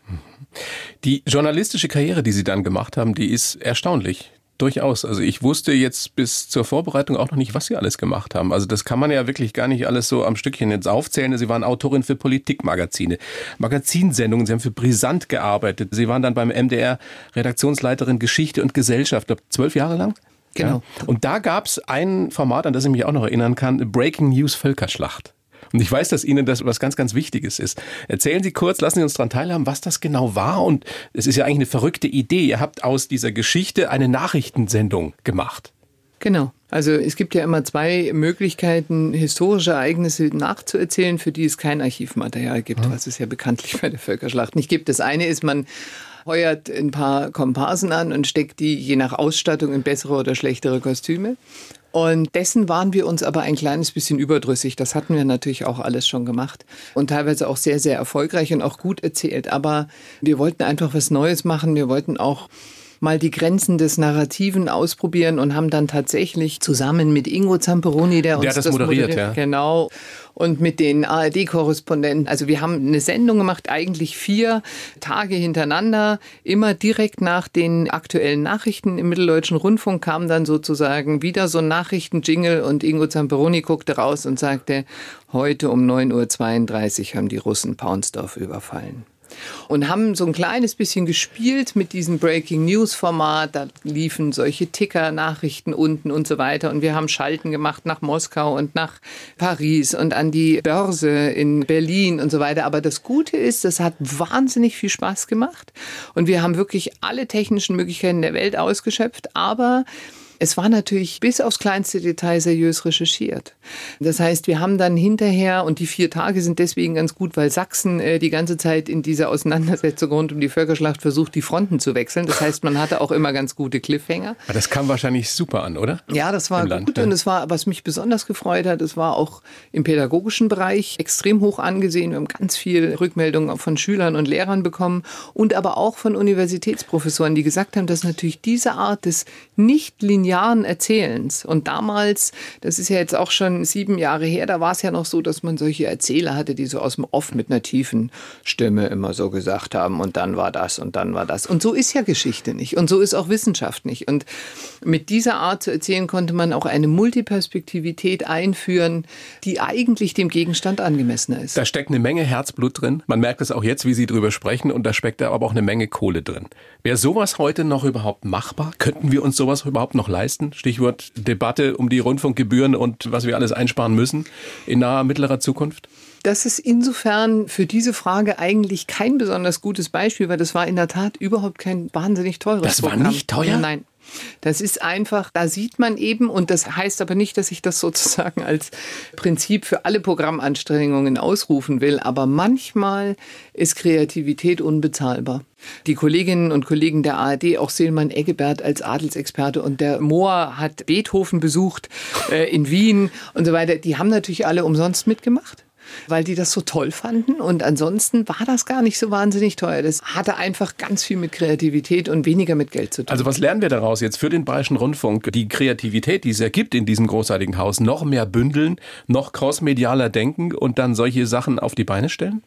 Die journalistische Karriere, die Sie dann gemacht haben, die ist erstaunlich. Durchaus. Also ich wusste jetzt bis zur Vorbereitung auch noch nicht, was Sie alles gemacht haben. Also das kann man ja wirklich gar nicht alles so am Stückchen jetzt aufzählen. Sie waren Autorin für Politikmagazine, Magazinsendungen. Sie haben für Brisant gearbeitet. Sie waren dann beim MDR Redaktionsleiterin Geschichte und Gesellschaft, glaube zwölf Jahre lang. Genau. Ja. Und da gab es ein Format, an das ich mich auch noch erinnern kann, Breaking News Völkerschlacht. Und ich weiß, dass Ihnen das was ganz, ganz Wichtiges ist. Erzählen Sie kurz, lassen Sie uns daran teilhaben, was das genau war. Und es ist ja eigentlich eine verrückte Idee. Ihr habt aus dieser Geschichte eine Nachrichtensendung gemacht. Genau. Also es gibt ja immer zwei Möglichkeiten, historische Ereignisse nachzuerzählen, für die es kein Archivmaterial gibt, was es ja bekanntlich bei der Völkerschlacht nicht gibt. Das eine ist, man heuert ein paar Komparsen an und steckt die je nach Ausstattung in bessere oder schlechtere Kostüme. Und dessen waren wir uns aber ein kleines bisschen überdrüssig. Das hatten wir natürlich auch alles schon gemacht und teilweise auch sehr, sehr erfolgreich und auch gut erzählt. Aber wir wollten einfach was Neues machen. Wir wollten auch mal die Grenzen des Narrativen ausprobieren und haben dann tatsächlich zusammen mit Ingo Zamperoni, der uns der das, das moderiert, moderiert ja. genau, und mit den ARD-Korrespondenten. Also wir haben eine Sendung gemacht, eigentlich vier Tage hintereinander. Immer direkt nach den aktuellen Nachrichten im Mitteldeutschen Rundfunk kam dann sozusagen wieder so ein Nachrichtenjingle und Ingo Zamperoni guckte raus und sagte, heute um 9.32 Uhr haben die Russen Paunsdorf überfallen und haben so ein kleines bisschen gespielt mit diesem Breaking News Format. Da liefen solche Ticker-Nachrichten unten und so weiter. Und wir haben Schalten gemacht nach Moskau und nach Paris und an die Börse in Berlin und so weiter. Aber das Gute ist, das hat wahnsinnig viel Spaß gemacht. Und wir haben wirklich alle technischen Möglichkeiten der Welt ausgeschöpft. Aber es war natürlich bis aufs kleinste Detail seriös recherchiert. Das heißt, wir haben dann hinterher, und die vier Tage sind deswegen ganz gut, weil Sachsen äh, die ganze Zeit in dieser Auseinandersetzung rund um die Völkerschlacht versucht, die Fronten zu wechseln. Das heißt, man hatte auch immer ganz gute Cliffhanger. Aber das kam wahrscheinlich super an, oder? Ja, das war gut. Und es war, was mich besonders gefreut hat, es war auch im pädagogischen Bereich extrem hoch angesehen. Wir haben ganz viel Rückmeldungen von Schülern und Lehrern bekommen und aber auch von Universitätsprofessoren, die gesagt haben, dass natürlich diese Art des nicht linearen Erzählens und damals, das ist ja jetzt auch schon sieben Jahre her, da war es ja noch so, dass man solche Erzähler hatte, die so aus dem Off mit einer tiefen Stimme immer so gesagt haben und dann war das und dann war das. Und so ist ja Geschichte nicht und so ist auch Wissenschaft nicht. Und mit dieser Art zu erzählen konnte man auch eine Multiperspektivität einführen, die eigentlich dem Gegenstand angemessener ist. Da steckt eine Menge Herzblut drin. Man merkt es auch jetzt, wie Sie drüber sprechen und da steckt aber auch eine Menge Kohle drin. Wäre sowas heute noch überhaupt machbar? Könnten wir uns sowas überhaupt noch leisten? Stichwort Debatte um die Rundfunkgebühren und was wir alles einsparen müssen in naher mittlerer Zukunft? Das ist insofern für diese Frage eigentlich kein besonders gutes Beispiel, weil das war in der Tat überhaupt kein wahnsinnig teures Das war nicht teuer? Nein. Das ist einfach, da sieht man eben, und das heißt aber nicht, dass ich das sozusagen als Prinzip für alle Programmanstrengungen ausrufen will, aber manchmal ist Kreativität unbezahlbar. Die Kolleginnen und Kollegen der ARD, auch Silman Eggebert als Adelsexperte und der Mohr hat Beethoven besucht äh, in Wien und so weiter, die haben natürlich alle umsonst mitgemacht weil die das so toll fanden. Und ansonsten war das gar nicht so wahnsinnig teuer. Das hatte einfach ganz viel mit Kreativität und weniger mit Geld zu tun. Also was lernen wir daraus jetzt für den Bayerischen Rundfunk? Die Kreativität, die es ergibt in diesem großartigen Haus, noch mehr bündeln, noch crossmedialer denken und dann solche Sachen auf die Beine stellen?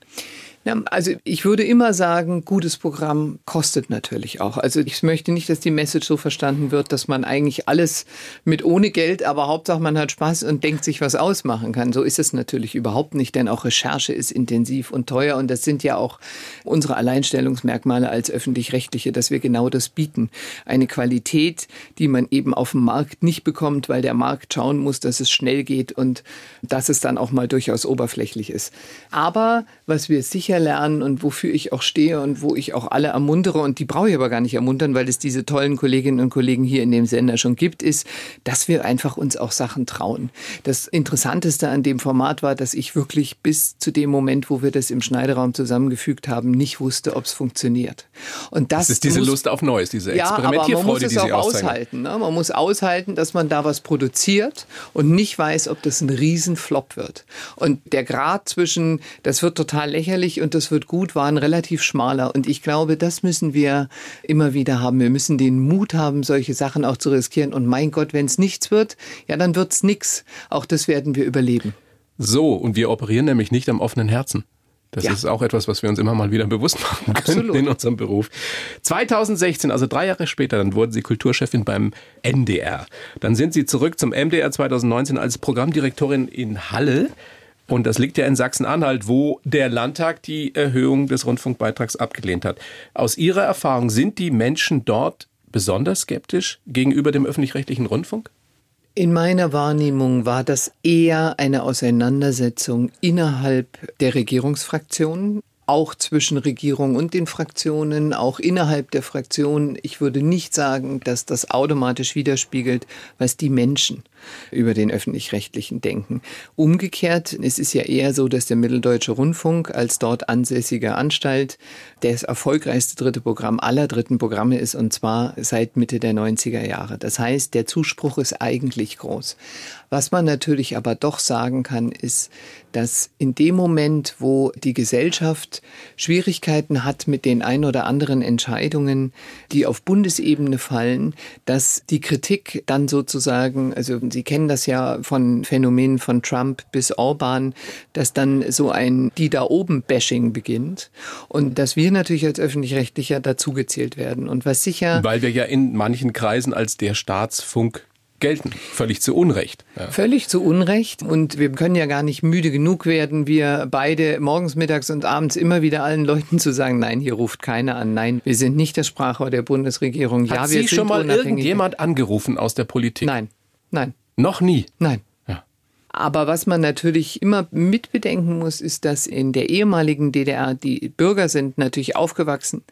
Ja, also ich würde immer sagen, gutes Programm kostet natürlich auch. Also ich möchte nicht, dass die Message so verstanden wird, dass man eigentlich alles mit ohne Geld, aber Hauptsache man hat Spaß und denkt sich was ausmachen kann. So ist es natürlich überhaupt nicht, denn auch Recherche ist intensiv und teuer und das sind ja auch unsere Alleinstellungsmerkmale als öffentlich-rechtliche, dass wir genau das bieten. Eine Qualität, die man eben auf dem Markt nicht bekommt, weil der Markt schauen muss, dass es schnell geht und dass es dann auch mal durchaus oberflächlich ist. Aber was wir sicher sicher lernen und wofür ich auch stehe und wo ich auch alle ermuntere und die brauche ich aber gar nicht ermuntern, weil es diese tollen Kolleginnen und Kollegen hier in dem Sender schon gibt, ist, dass wir einfach uns auch Sachen trauen. Das Interessanteste an dem Format war, dass ich wirklich bis zu dem Moment, wo wir das im Schneideraum zusammengefügt haben, nicht wusste, ob es funktioniert. Und das, das ist diese muss, Lust auf Neues, diese Experimentierfreude, ja, aber man muss es auch aushalten. Ne? Man muss aushalten, dass man da was produziert und nicht weiß, ob das ein Riesenflop wird. Und der Grad zwischen, das wird total lächerlich und das wird gut, war ein relativ schmaler. Und ich glaube, das müssen wir immer wieder haben. Wir müssen den Mut haben, solche Sachen auch zu riskieren. Und mein Gott, wenn es nichts wird, ja, dann wird es nichts. Auch das werden wir überleben. So, und wir operieren nämlich nicht am offenen Herzen. Das ja. ist auch etwas, was wir uns immer mal wieder bewusst machen können Absolut. in unserem Beruf. 2016, also drei Jahre später, dann wurden Sie Kulturchefin beim NDR. Dann sind Sie zurück zum MDR 2019 als Programmdirektorin in Halle. Und das liegt ja in Sachsen-Anhalt, wo der Landtag die Erhöhung des Rundfunkbeitrags abgelehnt hat. Aus Ihrer Erfahrung sind die Menschen dort besonders skeptisch gegenüber dem öffentlich-rechtlichen Rundfunk? In meiner Wahrnehmung war das eher eine Auseinandersetzung innerhalb der Regierungsfraktionen auch zwischen Regierung und den Fraktionen, auch innerhalb der Fraktionen. Ich würde nicht sagen, dass das automatisch widerspiegelt, was die Menschen über den öffentlich-rechtlichen denken. Umgekehrt, es ist ja eher so, dass der Mitteldeutsche Rundfunk als dort ansässige Anstalt das erfolgreichste dritte Programm aller dritten Programme ist und zwar seit Mitte der 90er Jahre. Das heißt, der Zuspruch ist eigentlich groß. Was man natürlich aber doch sagen kann, ist, dass in dem Moment, wo die Gesellschaft Schwierigkeiten hat mit den ein oder anderen Entscheidungen, die auf Bundesebene fallen, dass die Kritik dann sozusagen, also Sie kennen das ja von Phänomenen von Trump bis Orban, dass dann so ein die da oben Bashing beginnt und dass wir natürlich als öffentlich-rechtlicher dazugezählt werden. Und was sicher weil wir ja in manchen Kreisen als der Staatsfunk gelten. Völlig zu Unrecht. Ja. Völlig zu Unrecht. Und wir können ja gar nicht müde genug werden, wir beide morgens, mittags und abends immer wieder allen Leuten zu sagen, nein, hier ruft keiner an. Nein, wir sind nicht das Sprachrohr der Bundesregierung. Hat ja, wir Sie sind schon mal irgendjemand angerufen aus der Politik? Nein, nein. Noch nie? Nein. Aber was man natürlich immer mitbedenken muss, ist, dass in der ehemaligen DDR die Bürger sind natürlich aufgewachsen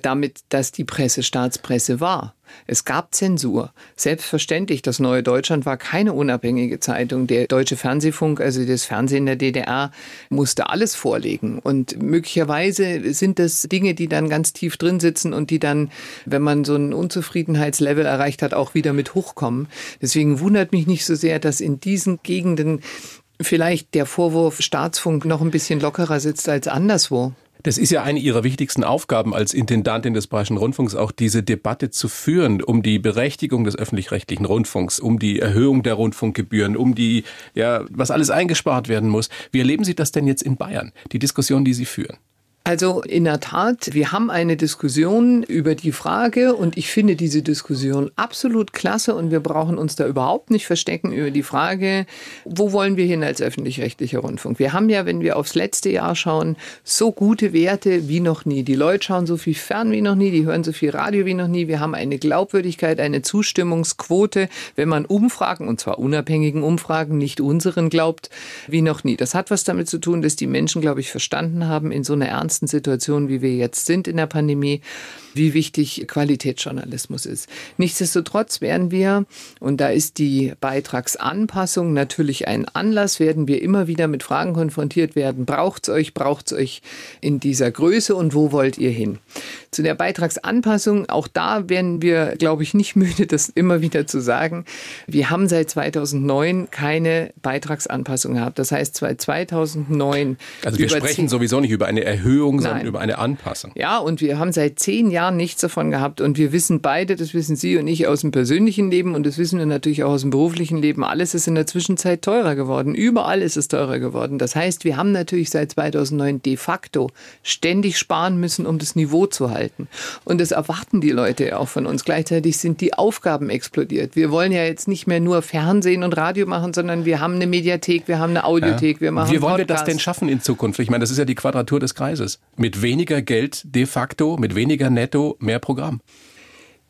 damit, dass die Presse Staatspresse war. Es gab Zensur. Selbstverständlich, das Neue Deutschland war keine unabhängige Zeitung. Der Deutsche Fernsehfunk, also das Fernsehen der DDR, musste alles vorlegen. Und möglicherweise sind das Dinge, die dann ganz tief drin sitzen und die dann, wenn man so ein Unzufriedenheitslevel erreicht hat, auch wieder mit hochkommen. Deswegen wundert mich nicht so sehr, dass in diesen Gegenden vielleicht der Vorwurf Staatsfunk noch ein bisschen lockerer sitzt als anderswo. Das ist ja eine Ihrer wichtigsten Aufgaben als Intendantin des Bayerischen Rundfunks, auch diese Debatte zu führen um die Berechtigung des öffentlich-rechtlichen Rundfunks, um die Erhöhung der Rundfunkgebühren, um die, ja, was alles eingespart werden muss. Wie erleben Sie das denn jetzt in Bayern, die Diskussion, die Sie führen? Also in der Tat, wir haben eine Diskussion über die Frage und ich finde diese Diskussion absolut klasse und wir brauchen uns da überhaupt nicht verstecken über die Frage, wo wollen wir hin als öffentlich-rechtlicher Rundfunk? Wir haben ja, wenn wir aufs letzte Jahr schauen, so gute Werte wie noch nie. Die Leute schauen so viel fern wie noch nie, die hören so viel Radio wie noch nie. Wir haben eine Glaubwürdigkeit, eine Zustimmungsquote, wenn man Umfragen, und zwar unabhängigen Umfragen, nicht unseren glaubt, wie noch nie. Das hat was damit zu tun, dass die Menschen, glaube ich, verstanden haben, in so einer ernsten ernsten Situation, wie wir jetzt sind in der Pandemie, wie wichtig Qualitätsjournalismus ist. Nichtsdestotrotz werden wir, und da ist die Beitragsanpassung natürlich ein Anlass, werden wir immer wieder mit Fragen konfrontiert werden. Braucht es euch, braucht es euch in dieser Größe und wo wollt ihr hin? Zu der Beitragsanpassung, auch da werden wir, glaube ich, nicht müde, das immer wieder zu sagen. Wir haben seit 2009 keine Beitragsanpassung gehabt. Das heißt, seit 2009. Also wir sprechen sowieso nicht über eine Erhöhung, Nein. sondern über eine Anpassung. Ja, und wir haben seit zehn Jahren nichts davon gehabt. Und wir wissen beide, das wissen Sie und ich aus dem persönlichen Leben und das wissen wir natürlich auch aus dem beruflichen Leben, alles ist in der Zwischenzeit teurer geworden. Überall ist es teurer geworden. Das heißt, wir haben natürlich seit 2009 de facto ständig sparen müssen, um das Niveau zu halten. Und das erwarten die Leute auch von uns. Gleichzeitig sind die Aufgaben explodiert. Wir wollen ja jetzt nicht mehr nur Fernsehen und Radio machen, sondern wir haben eine Mediathek, wir haben eine Audiothek, ja. wir machen Wie wollen Podcast. wir das denn schaffen in Zukunft? Ich meine, das ist ja die Quadratur des Kreises. Mit weniger Geld de facto, mit weniger Netto, mehr Programm.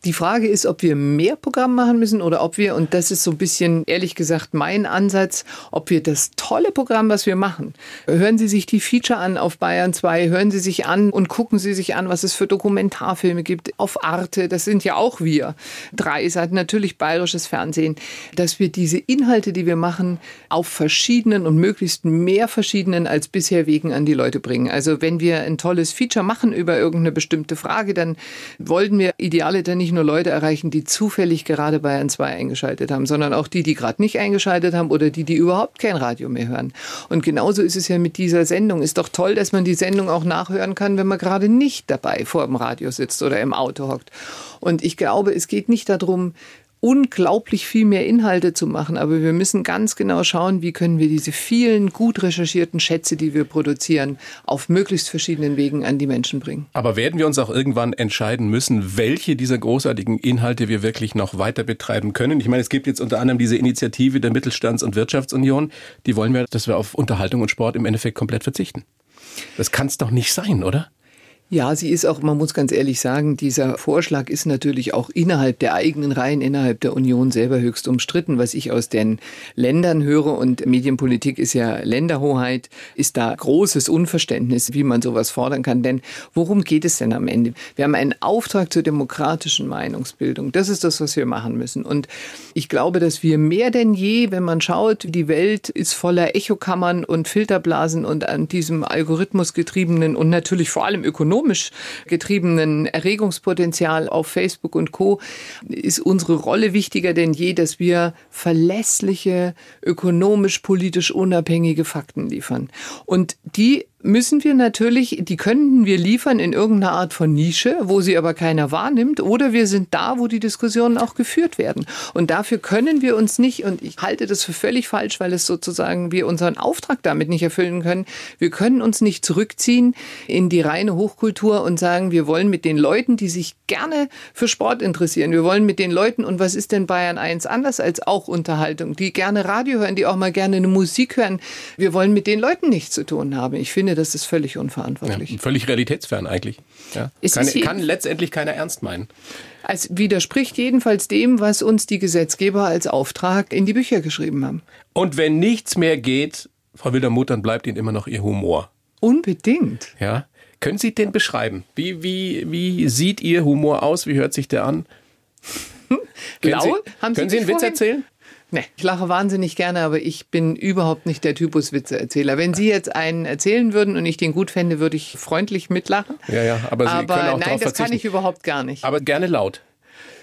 Die Frage ist, ob wir mehr Programm machen müssen oder ob wir, und das ist so ein bisschen ehrlich gesagt mein Ansatz, ob wir das tolle Programm, was wir machen, hören Sie sich die Feature an auf Bayern 2, hören Sie sich an und gucken Sie sich an, was es für Dokumentarfilme gibt auf Arte, das sind ja auch wir. Drei ist halt natürlich bayerisches Fernsehen, dass wir diese Inhalte, die wir machen, auf verschiedenen und möglichst mehr verschiedenen als bisher Wegen an die Leute bringen. Also wenn wir ein tolles Feature machen über irgendeine bestimmte Frage, dann wollten wir Ideale dann nicht nicht nur Leute erreichen, die zufällig gerade Bayern 2 eingeschaltet haben, sondern auch die, die gerade nicht eingeschaltet haben oder die, die überhaupt kein Radio mehr hören. Und genauso ist es ja mit dieser Sendung. Ist doch toll, dass man die Sendung auch nachhören kann, wenn man gerade nicht dabei vor dem Radio sitzt oder im Auto hockt. Und ich glaube, es geht nicht darum, unglaublich viel mehr Inhalte zu machen. Aber wir müssen ganz genau schauen, wie können wir diese vielen gut recherchierten Schätze, die wir produzieren, auf möglichst verschiedenen Wegen an die Menschen bringen. Aber werden wir uns auch irgendwann entscheiden müssen, welche dieser großartigen Inhalte wir wirklich noch weiter betreiben können? Ich meine, es gibt jetzt unter anderem diese Initiative der Mittelstands- und Wirtschaftsunion. Die wollen wir, dass wir auf Unterhaltung und Sport im Endeffekt komplett verzichten. Das kann es doch nicht sein, oder? Ja, sie ist auch, man muss ganz ehrlich sagen, dieser Vorschlag ist natürlich auch innerhalb der eigenen Reihen, innerhalb der Union selber höchst umstritten. Was ich aus den Ländern höre und Medienpolitik ist ja Länderhoheit, ist da großes Unverständnis, wie man sowas fordern kann. Denn worum geht es denn am Ende? Wir haben einen Auftrag zur demokratischen Meinungsbildung. Das ist das, was wir machen müssen. Und ich glaube, dass wir mehr denn je, wenn man schaut, die Welt ist voller Echokammern und Filterblasen und an diesem Algorithmus getriebenen und natürlich vor allem ökonomisch ökonomisch getriebenen Erregungspotenzial auf Facebook und Co. ist unsere Rolle wichtiger denn je, dass wir verlässliche, ökonomisch, politisch unabhängige Fakten liefern. Und die müssen wir natürlich, die könnten wir liefern in irgendeiner Art von Nische, wo sie aber keiner wahrnimmt, oder wir sind da, wo die Diskussionen auch geführt werden. Und dafür können wir uns nicht, und ich halte das für völlig falsch, weil es sozusagen wir unseren Auftrag damit nicht erfüllen können, wir können uns nicht zurückziehen in die reine Hochkultur und sagen, wir wollen mit den Leuten, die sich gerne für Sport interessieren, wir wollen mit den Leuten, und was ist denn Bayern 1 anders als auch Unterhaltung, die gerne Radio hören, die auch mal gerne eine Musik hören, wir wollen mit den Leuten nichts zu tun haben. Ich finde, finde, das ist völlig unverantwortlich. Ja, völlig realitätsfern eigentlich. Ja. Kann, kann letztendlich keiner ernst meinen. Es widerspricht jedenfalls dem, was uns die Gesetzgeber als Auftrag in die Bücher geschrieben haben. Und wenn nichts mehr geht, Frau Wildermuth, dann bleibt Ihnen immer noch Ihr Humor. Unbedingt. Ja. Können Sie den beschreiben? Wie, wie, wie sieht Ihr Humor aus? Wie hört sich der an? Sie, haben Sie können Sie einen Witz erzählen? Nee, ich lache wahnsinnig gerne, aber ich bin überhaupt nicht der Typus Witzeerzähler. Wenn Sie jetzt einen erzählen würden und ich den gut fände, würde ich freundlich mitlachen. Ja, ja, aber Sie aber können auch nein, das verzichten. kann ich überhaupt gar nicht. Aber gerne laut.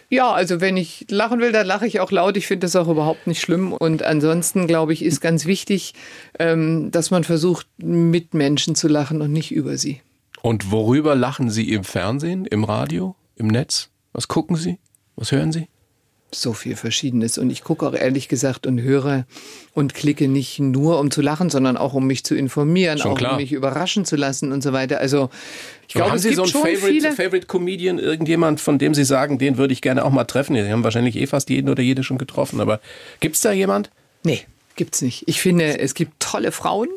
Ja, also wenn ich lachen will, dann lache ich auch laut. Ich finde das auch überhaupt nicht schlimm. Und ansonsten, glaube ich, ist ganz wichtig, ähm, dass man versucht, mit Menschen zu lachen und nicht über sie. Und worüber lachen Sie im Fernsehen, im Radio, im Netz? Was gucken Sie? Was hören Sie? So viel Verschiedenes. Und ich gucke auch ehrlich gesagt und höre und klicke nicht nur, um zu lachen, sondern auch, um mich zu informieren, Schon auch klar. um mich überraschen zu lassen und so weiter. Also ich glaube, haben Sie so einen Favorite, Favorite Comedian, irgendjemand, von dem Sie sagen, den würde ich gerne auch mal treffen? Sie haben wahrscheinlich eh fast jeden oder jede schon getroffen, aber gibt es da jemand? Nee, gibt's nicht. Ich finde, es gibt tolle Frauen.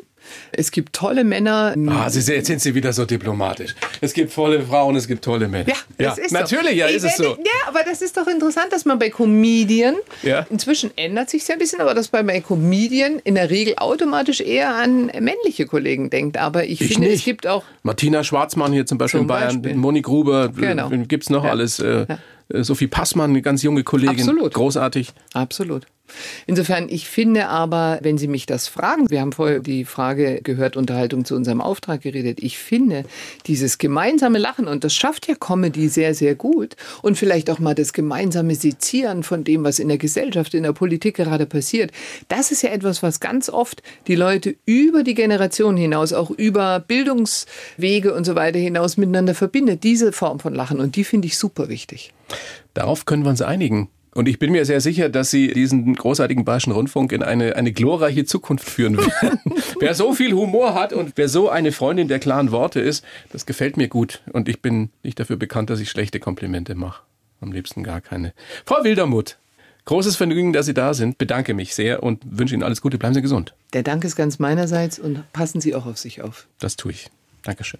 Es gibt tolle Männer. Ah, Sie, jetzt sind Sie wieder so diplomatisch. Es gibt tolle Frauen, es gibt tolle Männer. Ja, ja, ist natürlich, so. ja, ist es so. Ja, aber das ist doch interessant, dass man bei Comedian, ja. inzwischen ändert sich ja ein bisschen, aber dass man bei Comedian in der Regel automatisch eher an männliche Kollegen denkt. Aber ich, ich finde, nicht. es gibt auch. Martina Schwarzmann hier zum Beispiel zum in Bayern, Beispiel. Moni Gruber, genau. gibt es noch ja. alles. Äh, Sophie Passmann, eine ganz junge Kollegin. Absolut. Großartig. Absolut. Insofern, ich finde aber, wenn Sie mich das fragen, wir haben vorher die Frage gehört, Unterhaltung zu unserem Auftrag geredet. Ich finde, dieses gemeinsame Lachen, und das schafft ja Comedy sehr, sehr gut, und vielleicht auch mal das gemeinsame Sezieren von dem, was in der Gesellschaft, in der Politik gerade passiert, das ist ja etwas, was ganz oft die Leute über die Generation hinaus, auch über Bildungswege und so weiter hinaus miteinander verbindet. Diese Form von Lachen, und die finde ich super wichtig. Darauf können wir uns einigen. Und ich bin mir sehr sicher, dass Sie diesen großartigen Bayerischen Rundfunk in eine, eine glorreiche Zukunft führen werden. wer so viel Humor hat und wer so eine Freundin der klaren Worte ist, das gefällt mir gut. Und ich bin nicht dafür bekannt, dass ich schlechte Komplimente mache. Am liebsten gar keine. Frau Wildermuth, großes Vergnügen, dass Sie da sind. Bedanke mich sehr und wünsche Ihnen alles Gute. Bleiben Sie gesund. Der Dank ist ganz meinerseits und passen Sie auch auf sich auf. Das tue ich. Dankeschön.